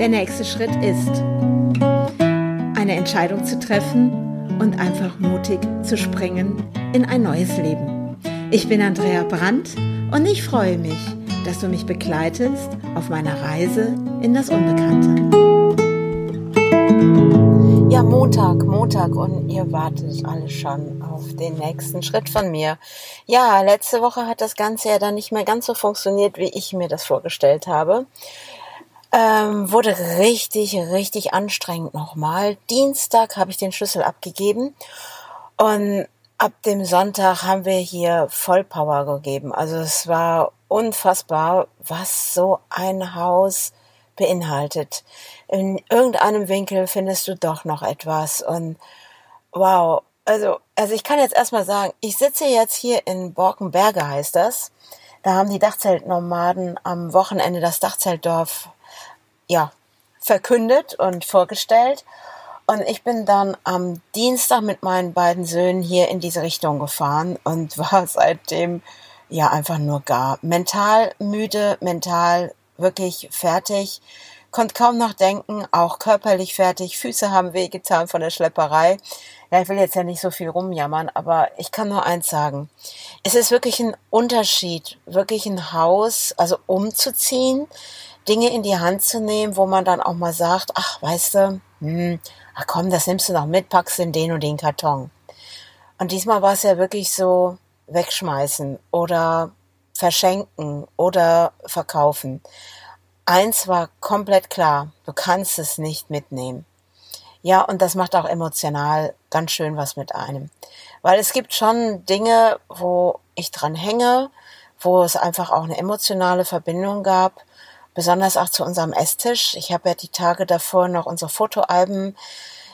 Der nächste Schritt ist, eine Entscheidung zu treffen und einfach mutig zu springen in ein neues Leben. Ich bin Andrea Brandt und ich freue mich, dass du mich begleitest auf meiner Reise in das Unbekannte. Ja, Montag, Montag und ihr wartet alle schon auf den nächsten Schritt von mir. Ja, letzte Woche hat das Ganze ja dann nicht mehr ganz so funktioniert, wie ich mir das vorgestellt habe. Ähm, wurde richtig, richtig anstrengend nochmal. Dienstag habe ich den Schlüssel abgegeben und ab dem Sonntag haben wir hier Vollpower gegeben. Also es war unfassbar, was so ein Haus beinhaltet. In irgendeinem Winkel findest du doch noch etwas und wow. Also, also ich kann jetzt erstmal sagen, ich sitze jetzt hier in Borkenberge heißt das. Da haben die Dachzeltnomaden am Wochenende das Dachzeltdorf ja, verkündet und vorgestellt. Und ich bin dann am Dienstag mit meinen beiden Söhnen hier in diese Richtung gefahren und war seitdem ja einfach nur gar mental müde, mental wirklich fertig, konnte kaum noch denken, auch körperlich fertig, Füße haben wehgetan von der Schlepperei. Ja, ich will jetzt ja nicht so viel rumjammern, aber ich kann nur eins sagen. Es ist wirklich ein Unterschied, wirklich ein Haus, also umzuziehen, Dinge in die Hand zu nehmen, wo man dann auch mal sagt, ach, weißt du, hm, ach komm, das nimmst du noch mit, packst in den und den Karton. Und diesmal war es ja wirklich so, wegschmeißen oder verschenken oder verkaufen. Eins war komplett klar, du kannst es nicht mitnehmen. Ja, und das macht auch emotional ganz schön was mit einem. Weil es gibt schon Dinge, wo ich dran hänge, wo es einfach auch eine emotionale Verbindung gab besonders auch zu unserem Esstisch. Ich habe ja die Tage davor noch unsere Fotoalben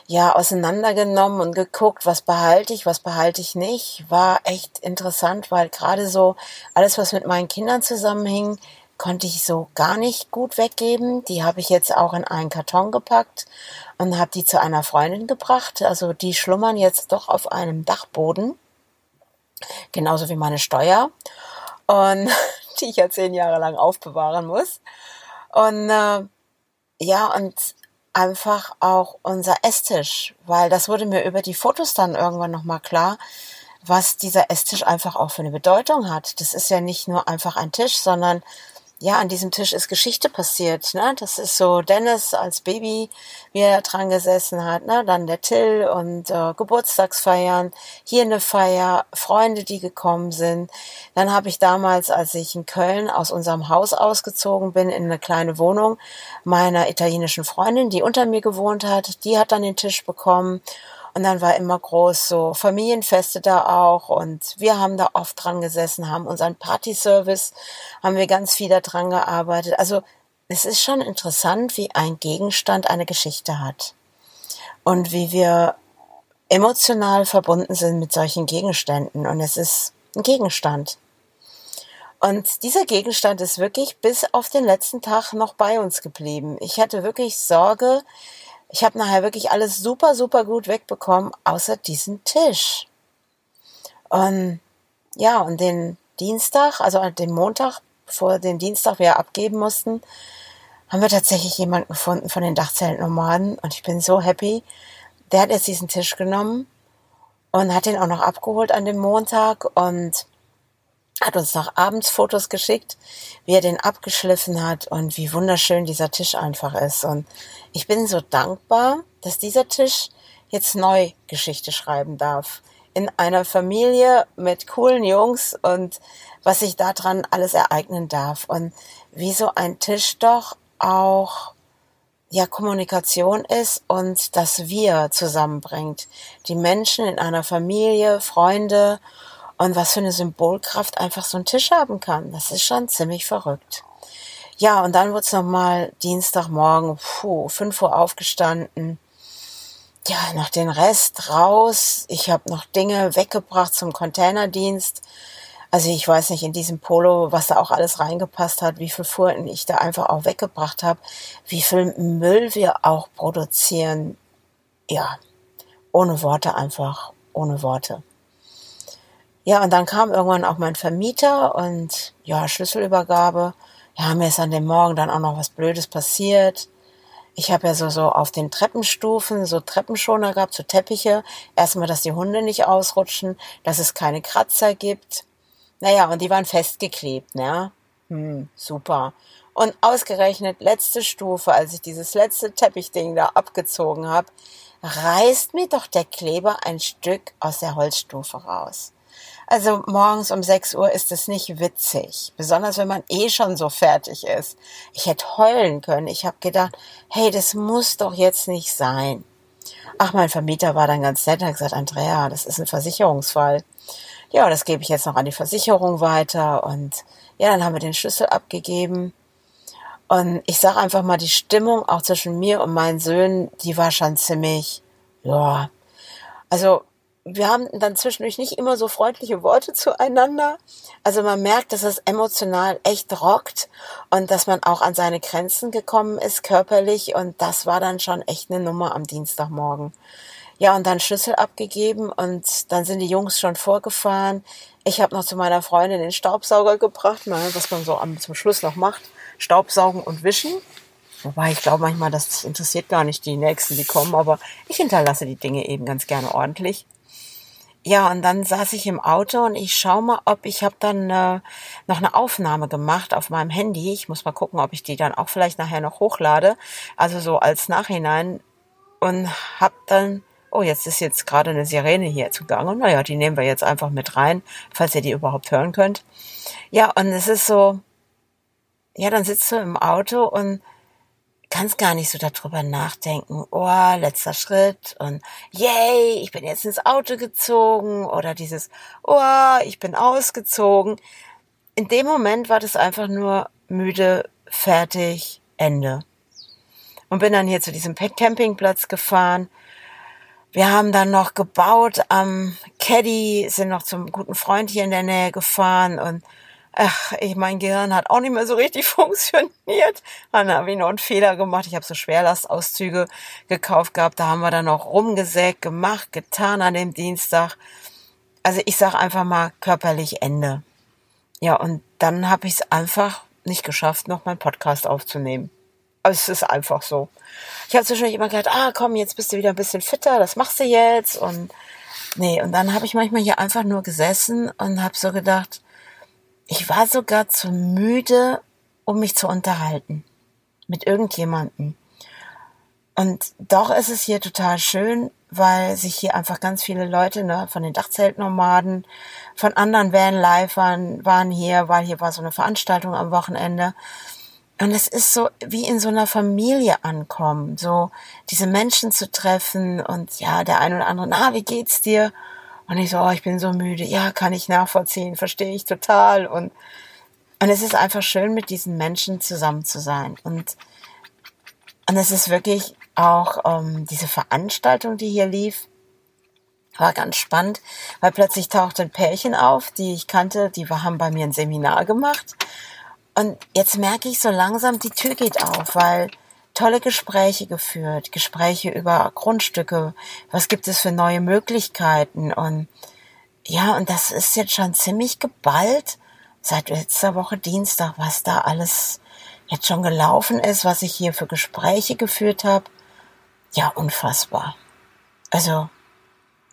ja auseinandergenommen und geguckt, was behalte ich, was behalte ich nicht. War echt interessant, weil gerade so alles, was mit meinen Kindern zusammenhing, konnte ich so gar nicht gut weggeben. Die habe ich jetzt auch in einen Karton gepackt und habe die zu einer Freundin gebracht. Also die schlummern jetzt doch auf einem Dachboden, genauso wie meine Steuer. Und die ich ja zehn Jahre lang aufbewahren muss. Und äh, ja, und einfach auch unser Esstisch, weil das wurde mir über die Fotos dann irgendwann nochmal klar, was dieser Esstisch einfach auch für eine Bedeutung hat. Das ist ja nicht nur einfach ein Tisch, sondern ja, an diesem Tisch ist Geschichte passiert. Ne? Das ist so Dennis als Baby, wie er dran gesessen hat. Ne? Dann der Till und äh, Geburtstagsfeiern, hier eine Feier, Freunde, die gekommen sind. Dann habe ich damals, als ich in Köln aus unserem Haus ausgezogen bin, in eine kleine Wohnung meiner italienischen Freundin, die unter mir gewohnt hat, die hat dann den Tisch bekommen. Und dann war immer groß so Familienfeste da auch und wir haben da oft dran gesessen, haben unseren Partyservice, haben wir ganz viel da dran gearbeitet. Also es ist schon interessant, wie ein Gegenstand eine Geschichte hat und wie wir emotional verbunden sind mit solchen Gegenständen und es ist ein Gegenstand. Und dieser Gegenstand ist wirklich bis auf den letzten Tag noch bei uns geblieben. Ich hatte wirklich Sorge, ich habe nachher wirklich alles super, super gut wegbekommen, außer diesen Tisch. Und ja, und den Dienstag, also den Montag, bevor den Dienstag wir abgeben mussten, haben wir tatsächlich jemanden gefunden von den Dachzeltnomaden und ich bin so happy. Der hat jetzt diesen Tisch genommen und hat den auch noch abgeholt an dem Montag und hat uns noch abends Fotos geschickt, wie er den abgeschliffen hat und wie wunderschön dieser Tisch einfach ist. Und ich bin so dankbar, dass dieser Tisch jetzt neu Geschichte schreiben darf. In einer Familie mit coolen Jungs und was sich daran alles ereignen darf. Und wie so ein Tisch doch auch ja Kommunikation ist und das Wir zusammenbringt. Die Menschen in einer Familie, Freunde und was für eine Symbolkraft einfach so ein Tisch haben kann. Das ist schon ziemlich verrückt. Ja, und dann wurde es nochmal Dienstagmorgen, puh, 5 Uhr aufgestanden. Ja, noch den Rest raus. Ich habe noch Dinge weggebracht zum Containerdienst. Also ich weiß nicht, in diesem Polo, was da auch alles reingepasst hat, wie viel Furten ich da einfach auch weggebracht habe, wie viel Müll wir auch produzieren. Ja, ohne Worte einfach, ohne Worte. Ja, und dann kam irgendwann auch mein Vermieter und ja, Schlüsselübergabe. Ja, mir ist an dem Morgen dann auch noch was Blödes passiert. ich habe ja so, so auf den Treppenstufen so Treppenschoner gehabt, so Teppiche. Erstmal, dass die Hunde nicht ausrutschen, dass es keine Kratzer gibt. Naja, und die waren festgeklebt, ne? Hm, super. Und ausgerechnet letzte Stufe, als ich dieses letzte Teppichding da abgezogen habe, reißt mir doch der Kleber ein Stück aus der Holzstufe raus. Also morgens um 6 Uhr ist es nicht witzig, besonders wenn man eh schon so fertig ist. Ich hätte heulen können. Ich habe gedacht, hey, das muss doch jetzt nicht sein. Ach, mein Vermieter war dann ganz nett und hat gesagt, Andrea, das ist ein Versicherungsfall. Ja, das gebe ich jetzt noch an die Versicherung weiter und ja, dann haben wir den Schlüssel abgegeben. Und ich sage einfach mal, die Stimmung auch zwischen mir und meinen Söhnen, die war schon ziemlich, ja, also wir haben dann zwischendurch nicht immer so freundliche Worte zueinander. Also man merkt, dass es emotional echt rockt und dass man auch an seine Grenzen gekommen ist körperlich und das war dann schon echt eine Nummer am Dienstagmorgen. Ja, und dann Schlüssel abgegeben und dann sind die Jungs schon vorgefahren. Ich habe noch zu meiner Freundin den Staubsauger gebracht, mal, was man so am, zum Schluss noch macht. Staubsaugen und wischen. Wobei ich glaube manchmal, das interessiert gar nicht die Nächsten, die kommen, aber ich hinterlasse die Dinge eben ganz gerne ordentlich. Ja, und dann saß ich im Auto und ich schau mal, ob ich habe dann äh, noch eine Aufnahme gemacht auf meinem Handy. Ich muss mal gucken, ob ich die dann auch vielleicht nachher noch hochlade, also so als Nachhinein und hab dann oh, jetzt ist jetzt gerade eine Sirene hier zugange. Naja, die nehmen wir jetzt einfach mit rein, falls ihr die überhaupt hören könnt. Ja, und es ist so, ja, dann sitzt du im Auto und kannst gar nicht so darüber nachdenken, oh, letzter Schritt und yay, ich bin jetzt ins Auto gezogen oder dieses, oh, ich bin ausgezogen. In dem Moment war das einfach nur müde, fertig, Ende. Und bin dann hier zu diesem Campingplatz gefahren. Wir haben dann noch gebaut am Caddy, sind noch zum guten Freund hier in der Nähe gefahren und ach, ich, mein Gehirn hat auch nicht mehr so richtig funktioniert. Dann habe ich noch einen Fehler gemacht. Ich habe so Schwerlastauszüge gekauft gehabt. Da haben wir dann noch rumgesägt, gemacht, getan an dem Dienstag. Also ich sage einfach mal körperlich Ende. Ja, und dann habe ich es einfach nicht geschafft, noch meinen Podcast aufzunehmen. Also es ist einfach so. Ich habe zwischendurch immer gedacht, ah komm, jetzt bist du wieder ein bisschen fitter, das machst du jetzt. Und nee, und dann habe ich manchmal hier einfach nur gesessen und habe so gedacht, ich war sogar zu müde, um mich zu unterhalten mit irgendjemanden. Und doch ist es hier total schön, weil sich hier einfach ganz viele Leute, ne, von den Dachzeltnomaden, von anderen Vanlifern waren hier, weil hier war so eine Veranstaltung am Wochenende. Und es ist so wie in so einer Familie ankommen, so diese Menschen zu treffen und ja, der eine oder andere, na, wie geht's dir? Und ich so, oh, ich bin so müde. Ja, kann ich nachvollziehen, verstehe ich total. Und, und es ist einfach schön, mit diesen Menschen zusammen zu sein. Und, und es ist wirklich auch ähm, diese Veranstaltung, die hier lief, war ganz spannend, weil plötzlich tauchte ein Pärchen auf, die ich kannte, die haben bei mir ein Seminar gemacht. Und jetzt merke ich so langsam, die Tür geht auf, weil tolle Gespräche geführt, Gespräche über Grundstücke, was gibt es für neue Möglichkeiten und ja, und das ist jetzt schon ziemlich geballt seit letzter Woche Dienstag, was da alles jetzt schon gelaufen ist, was ich hier für Gespräche geführt habe. Ja, unfassbar. Also,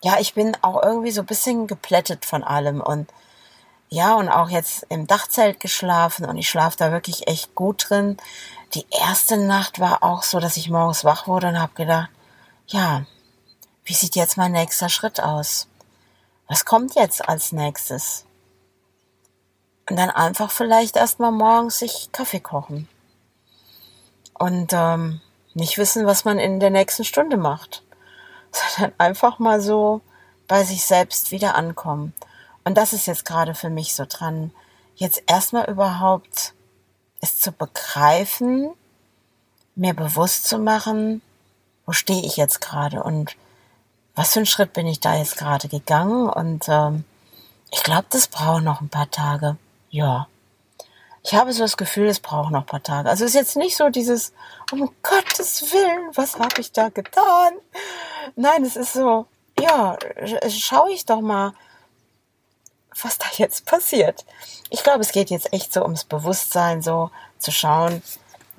ja, ich bin auch irgendwie so ein bisschen geplättet von allem und ja, und auch jetzt im Dachzelt geschlafen und ich schlafe da wirklich echt gut drin die erste Nacht war auch so, dass ich morgens wach wurde und habe gedacht, ja, wie sieht jetzt mein nächster Schritt aus? Was kommt jetzt als nächstes? Und dann einfach vielleicht erstmal morgens sich Kaffee kochen. Und ähm, nicht wissen, was man in der nächsten Stunde macht. Sondern einfach mal so bei sich selbst wieder ankommen. Und das ist jetzt gerade für mich so dran, jetzt erstmal überhaupt es zu begreifen, mir bewusst zu machen, wo stehe ich jetzt gerade und was für einen Schritt bin ich da jetzt gerade gegangen und ähm, ich glaube, das braucht noch ein paar Tage. Ja. Ich habe so das Gefühl, es braucht noch ein paar Tage. Also es ist jetzt nicht so dieses, um Gottes Willen, was habe ich da getan? Nein, es ist so, ja, schaue ich doch mal, was da jetzt passiert. Ich glaube, es geht jetzt echt so ums Bewusstsein, so zu schauen,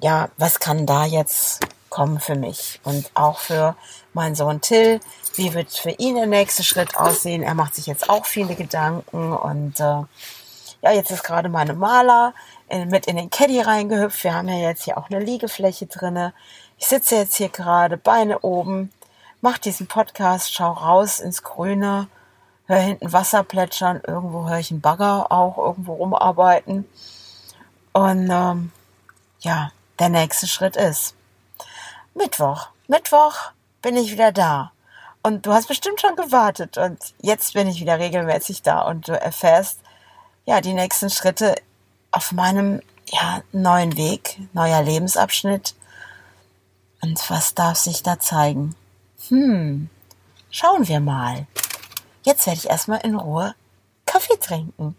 ja, was kann da jetzt kommen für mich und auch für meinen Sohn Till. Wie wird für ihn der nächste Schritt aussehen? Er macht sich jetzt auch viele Gedanken und äh, ja, jetzt ist gerade meine Maler in, mit in den Caddy reingehüpft. Wir haben ja jetzt hier auch eine Liegefläche drinne. Ich sitze jetzt hier gerade, Beine oben, mach diesen Podcast, schau raus ins Grüne, hör hinten Wasser plätschern, irgendwo höre ich einen Bagger auch irgendwo rumarbeiten. Und ähm, ja, der nächste Schritt ist Mittwoch. Mittwoch bin ich wieder da. Und du hast bestimmt schon gewartet und jetzt bin ich wieder regelmäßig da und du erfährst ja die nächsten Schritte auf meinem ja neuen Weg, neuer Lebensabschnitt. Und was darf sich da zeigen? Hm, schauen wir mal. Jetzt werde ich erstmal in Ruhe Kaffee trinken.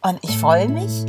Und ich freue mich,